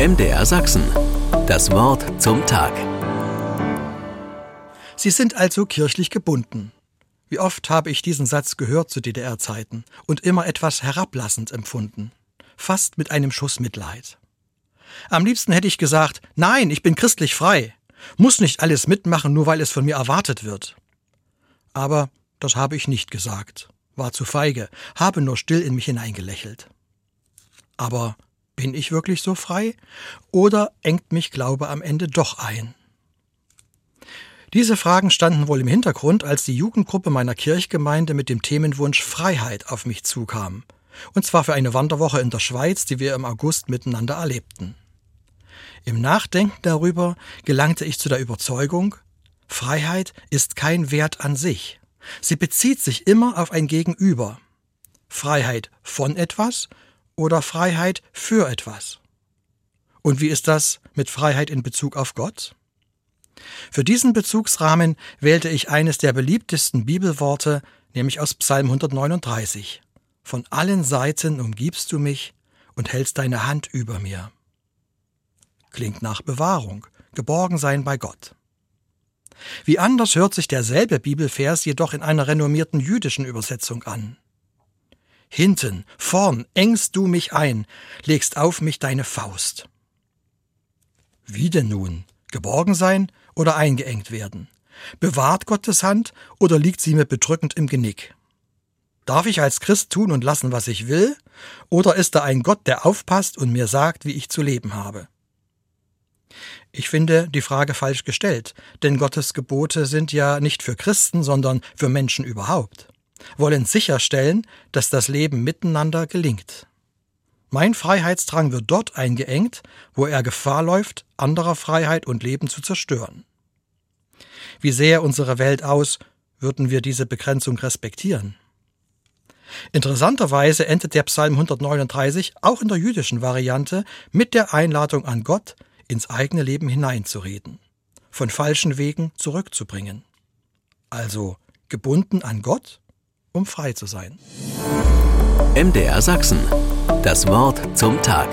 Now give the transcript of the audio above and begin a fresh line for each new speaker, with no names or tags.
MDR Sachsen. Das Wort zum Tag.
Sie sind also kirchlich gebunden. Wie oft habe ich diesen Satz gehört zu DDR-Zeiten und immer etwas herablassend empfunden. Fast mit einem Schuss Mitleid. Am liebsten hätte ich gesagt, nein, ich bin christlich frei. Muss nicht alles mitmachen, nur weil es von mir erwartet wird. Aber das habe ich nicht gesagt, war zu feige, habe nur still in mich hineingelächelt. Aber bin ich wirklich so frei? Oder engt mich Glaube am Ende doch ein? Diese Fragen standen wohl im Hintergrund, als die Jugendgruppe meiner Kirchgemeinde mit dem Themenwunsch Freiheit auf mich zukam. Und zwar für eine Wanderwoche in der Schweiz, die wir im August miteinander erlebten. Im Nachdenken darüber gelangte ich zu der Überzeugung, Freiheit ist kein Wert an sich. Sie bezieht sich immer auf ein Gegenüber. Freiheit von etwas oder Freiheit für etwas. Und wie ist das mit Freiheit in Bezug auf Gott? Für diesen Bezugsrahmen wählte ich eines der beliebtesten Bibelworte, nämlich aus Psalm 139. Von allen Seiten umgibst du mich und hältst deine Hand über mir. Klingt nach Bewahrung, geborgen sein bei Gott. Wie anders hört sich derselbe Bibelvers jedoch in einer renommierten jüdischen Übersetzung an. Hinten, vorn engst du mich ein, legst auf mich deine Faust. Wie denn nun? Geborgen sein oder eingeengt werden? Bewahrt Gottes Hand oder liegt sie mir bedrückend im Genick? Darf ich als Christ tun und lassen, was ich will? Oder ist da ein Gott, der aufpasst und mir sagt, wie ich zu leben habe? Ich finde die Frage falsch gestellt, denn Gottes Gebote sind ja nicht für Christen, sondern für Menschen überhaupt, wollen sicherstellen, dass das Leben miteinander gelingt. Mein Freiheitsdrang wird dort eingeengt, wo er Gefahr läuft, anderer Freiheit und Leben zu zerstören. Wie sähe unsere Welt aus, würden wir diese Begrenzung respektieren? Interessanterweise endet der Psalm 139 auch in der jüdischen Variante mit der Einladung an Gott, ins eigene Leben hineinzureden, von falschen Wegen zurückzubringen. Also gebunden an Gott, um frei zu sein.
MDR Sachsen. Das Wort zum Tag.